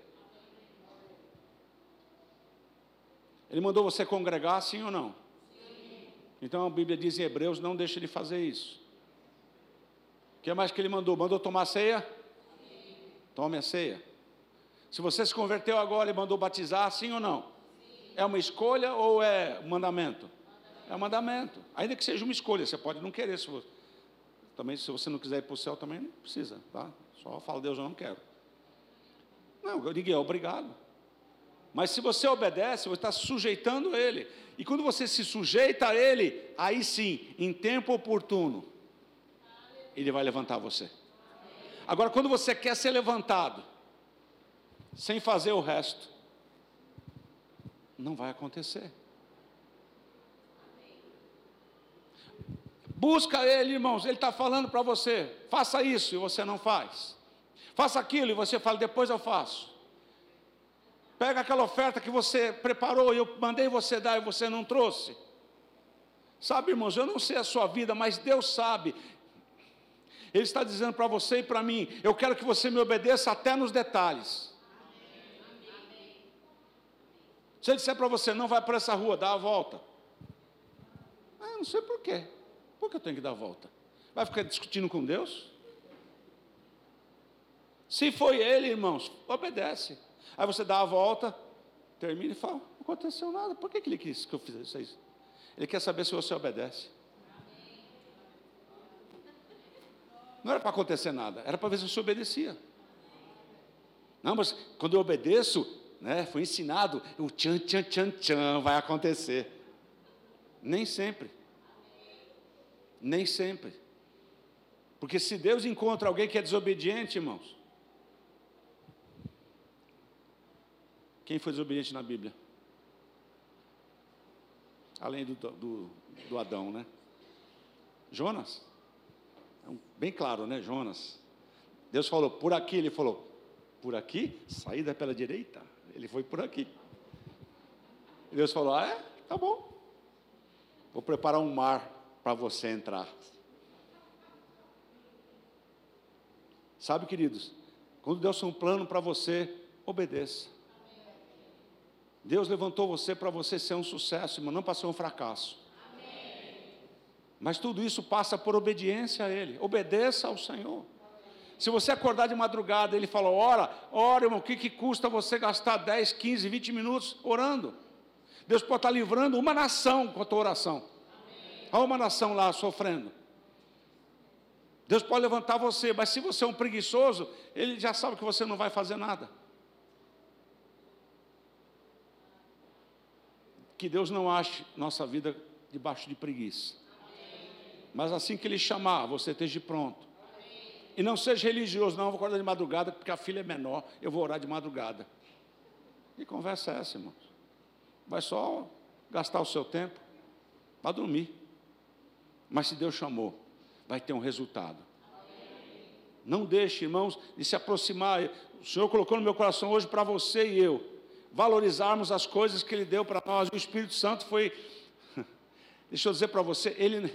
S1: Ele mandou você congregar, sim ou não? Sim. Então a Bíblia diz em Hebreus: não deixe ele fazer isso. O que mais que ele mandou? Mandou tomar ceia? Sim. Tome a ceia. Se você se converteu agora e mandou batizar, sim ou não? Sim. É uma escolha ou é mandamento? mandamento? É um mandamento. Ainda que seja uma escolha, você pode não querer. Se você, também, se você não quiser ir para o céu, também não precisa, tá? Só fala, Deus, eu não quero. Não, ninguém é obrigado. Mas se você obedece, você está sujeitando Ele. E quando você se sujeita a Ele, aí sim, em tempo oportuno, Ele vai levantar você. Agora, quando você quer ser levantado, sem fazer o resto, não vai acontecer. Busca Ele, irmãos, Ele está falando para você: faça isso e você não faz. Faça aquilo e você fala, depois eu faço. Pega aquela oferta que você preparou e eu mandei você dar e você não trouxe. Sabe, irmãos, eu não sei a sua vida, mas Deus sabe. Ele está dizendo para você e para mim: eu quero que você me obedeça até nos detalhes. Se ele disser para você, não vai para essa rua, dá a volta. Ah, não sei por quê. Por que eu tenho que dar a volta? Vai ficar discutindo com Deus? Se foi ele, irmãos, obedece. Aí você dá a volta, termina e fala, não aconteceu nada. Por que, ele quis que eu fizesse isso? Ele quer saber se você obedece. Não era para acontecer nada, era para ver se você obedecia. Não, mas quando eu obedeço, né, foi ensinado, o tchan, tchan, tchan, tchan vai acontecer. Nem sempre. Nem sempre. Porque se Deus encontra alguém que é desobediente, irmãos, quem foi desobediente na Bíblia? Além do, do, do Adão, né? Jonas. É bem claro, né? Jonas. Deus falou, por aqui, ele falou, por aqui, saída pela direita. Ele foi por aqui. E Deus falou: Ah, é? Tá bom. Vou preparar um mar para você entrar. Sabe, queridos, quando Deus tem um plano para você, obedeça. Deus levantou você para você ser um sucesso, mas não para ser um fracasso. Mas tudo isso passa por obediência a Ele. Obedeça ao Senhor. Se você acordar de madrugada, ele falou: ora, ora, irmão, o que, que custa você gastar 10, 15, 20 minutos orando? Deus pode estar livrando uma nação com a tua oração. Há uma nação lá sofrendo. Deus pode levantar você, mas se você é um preguiçoso, ele já sabe que você não vai fazer nada. que Deus não ache nossa vida debaixo de preguiça. Mas assim que Ele chamar, você esteja pronto. E não seja religioso, não, eu vou acordar de madrugada, porque a filha é menor, eu vou orar de madrugada. Que conversa é essa, irmãos? Vai só gastar o seu tempo para dormir. Mas se Deus chamou, vai ter um resultado. Não deixe, irmãos, de se aproximar. O Senhor colocou no meu coração hoje para você e eu valorizarmos as coisas que Ele deu para nós. O Espírito Santo foi. <laughs> Deixa eu dizer para você, Ele.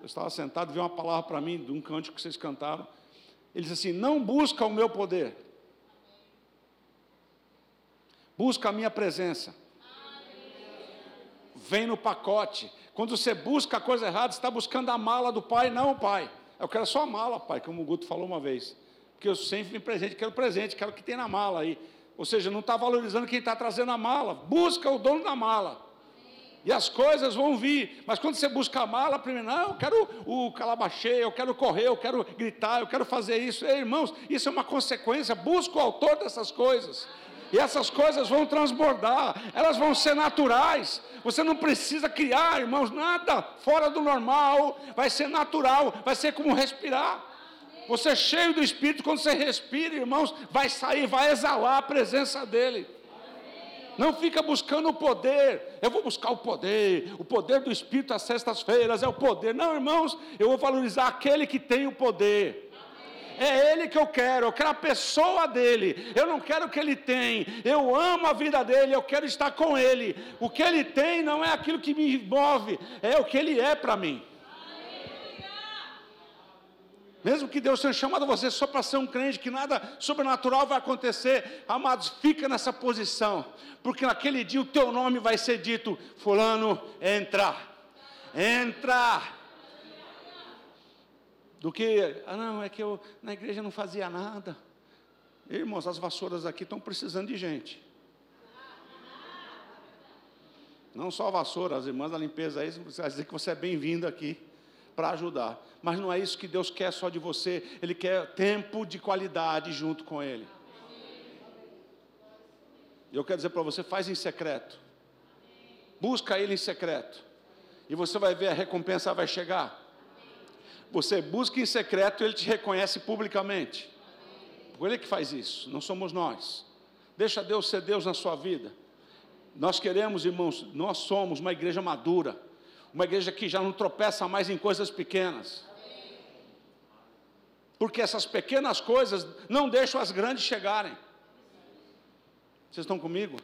S1: Eu estava sentado, vi uma palavra para mim, de um cântico que vocês cantaram. Ele disse assim: Não busca o meu poder, busca a minha presença. Vem no pacote. Quando você busca a coisa errada, você está buscando a mala do pai, não o pai. Eu quero só a mala, pai, como o Guto falou uma vez. Porque eu sempre me presente, quero presente, quero o que tem na mala aí. Ou seja, não está valorizando quem está trazendo a mala. Busca o dono da mala. E as coisas vão vir. Mas quando você busca a mala, primeiro, não, eu quero o calabacheio, eu quero correr, eu quero gritar, eu quero fazer isso. Ei, irmãos, isso é uma consequência. Busca o autor dessas coisas. E essas coisas vão transbordar, elas vão ser naturais. Você não precisa criar, irmãos, nada fora do normal. Vai ser natural, vai ser como respirar. Você é cheio do Espírito, quando você respira, irmãos, vai sair, vai exalar a presença dEle. Não fica buscando o poder. Eu vou buscar o poder. O poder do Espírito às sextas-feiras é o poder. Não, irmãos, eu vou valorizar aquele que tem o poder. É Ele que eu quero, eu quero a pessoa dele, eu não quero o que ele tem, eu amo a vida dele, eu quero estar com ele. O que ele tem não é aquilo que me move, é o que ele é para mim. Mesmo que Deus tenha chamado você só para ser um crente, que nada sobrenatural vai acontecer, amados, fica nessa posição, porque naquele dia o teu nome vai ser dito: Fulano, entra, entra. Do que, ah, não, é que eu na igreja não fazia nada. Irmãos, as vassouras aqui estão precisando de gente. Não só a vassoura, as irmãs da limpeza aí, vai dizer que você é bem-vindo aqui para ajudar. Mas não é isso que Deus quer só de você, Ele quer tempo de qualidade junto com Ele. E eu quero dizer para você: faz em secreto, busca Ele em secreto, e você vai ver a recompensa vai chegar. Você busca em secreto, Ele te reconhece publicamente. Ele é que faz isso, não somos nós. Deixa Deus ser Deus na sua vida. Nós queremos, irmãos, nós somos uma igreja madura uma igreja que já não tropeça mais em coisas pequenas. Porque essas pequenas coisas não deixam as grandes chegarem. Vocês estão comigo?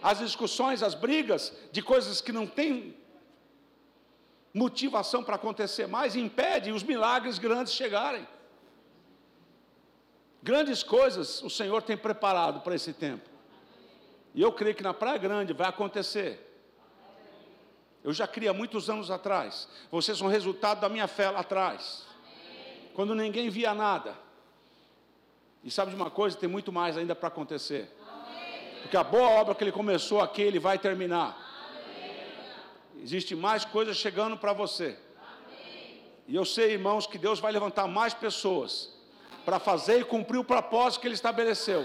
S1: As discussões, as brigas de coisas que não têm motivação para acontecer mais impedem os milagres grandes chegarem. Grandes coisas o Senhor tem preparado para esse tempo. E eu creio que na Praia Grande vai acontecer. Eu já criei muitos anos atrás. Vocês são resultado da minha fé lá atrás. Quando ninguém via nada. E sabe de uma coisa? Tem muito mais ainda para acontecer. Porque a boa obra que ele começou aqui, ele vai terminar. Amém. Existe mais coisas chegando para você. E eu sei, irmãos, que Deus vai levantar mais pessoas para fazer e cumprir o propósito que Ele estabeleceu.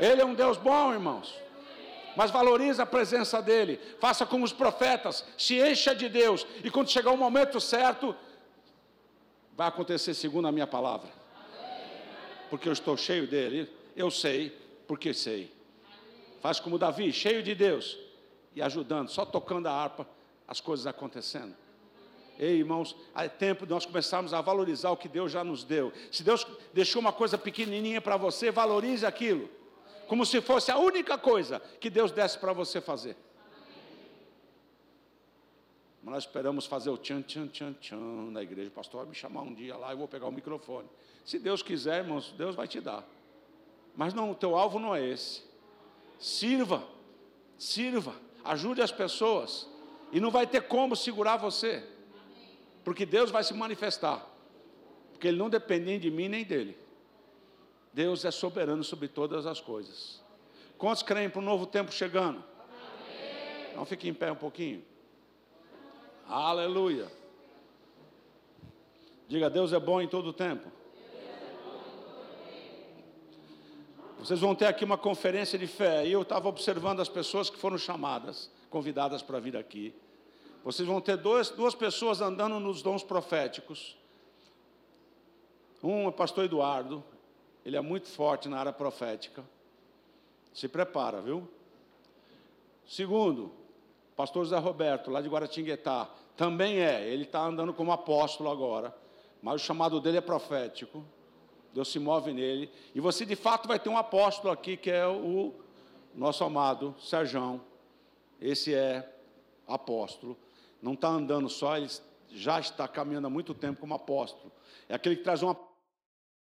S1: Ele é um Deus bom, irmãos mas valorize a presença dEle. Faça como os profetas, se encha de Deus, e quando chegar o momento certo, vai acontecer segundo a minha palavra. Porque eu estou cheio dele, eu sei, porque sei. Faz como Davi, cheio de Deus, e ajudando, só tocando a harpa, as coisas acontecendo. Ei, irmãos, é tempo de nós começarmos a valorizar o que Deus já nos deu. Se Deus deixou uma coisa pequenininha para você, valorize aquilo como se fosse a única coisa que Deus desse para você fazer. Mas nós esperamos fazer o tchan, tchan, tchan, tchan na igreja. O pastor vai me chamar um dia lá, eu vou pegar o microfone. Se Deus quiser, irmãos, Deus vai te dar. Mas não, o teu alvo não é esse. Sirva, sirva, ajude as pessoas. E não vai ter como segurar você. Porque Deus vai se manifestar. Porque Ele não depende nem de mim nem dele. Deus é soberano sobre todas as coisas. Quantos creem para um novo tempo chegando? Amém. Não fique em pé um pouquinho. Aleluia. Diga, Deus é bom em todo o tempo. Vocês vão ter aqui uma conferência de fé. E eu estava observando as pessoas que foram chamadas, convidadas para vir aqui. Vocês vão ter dois, duas pessoas andando nos dons proféticos. Um é o pastor Eduardo, ele é muito forte na área profética. Se prepara, viu? Segundo, pastor José Roberto, lá de Guaratinguetá, também é, ele está andando como apóstolo agora, mas o chamado dele é profético. Deus se move nele. E você de fato vai ter um apóstolo aqui, que é o nosso amado Serjão. Esse é apóstolo. Não está andando só, ele já está caminhando há muito tempo como apóstolo. É aquele que traz uma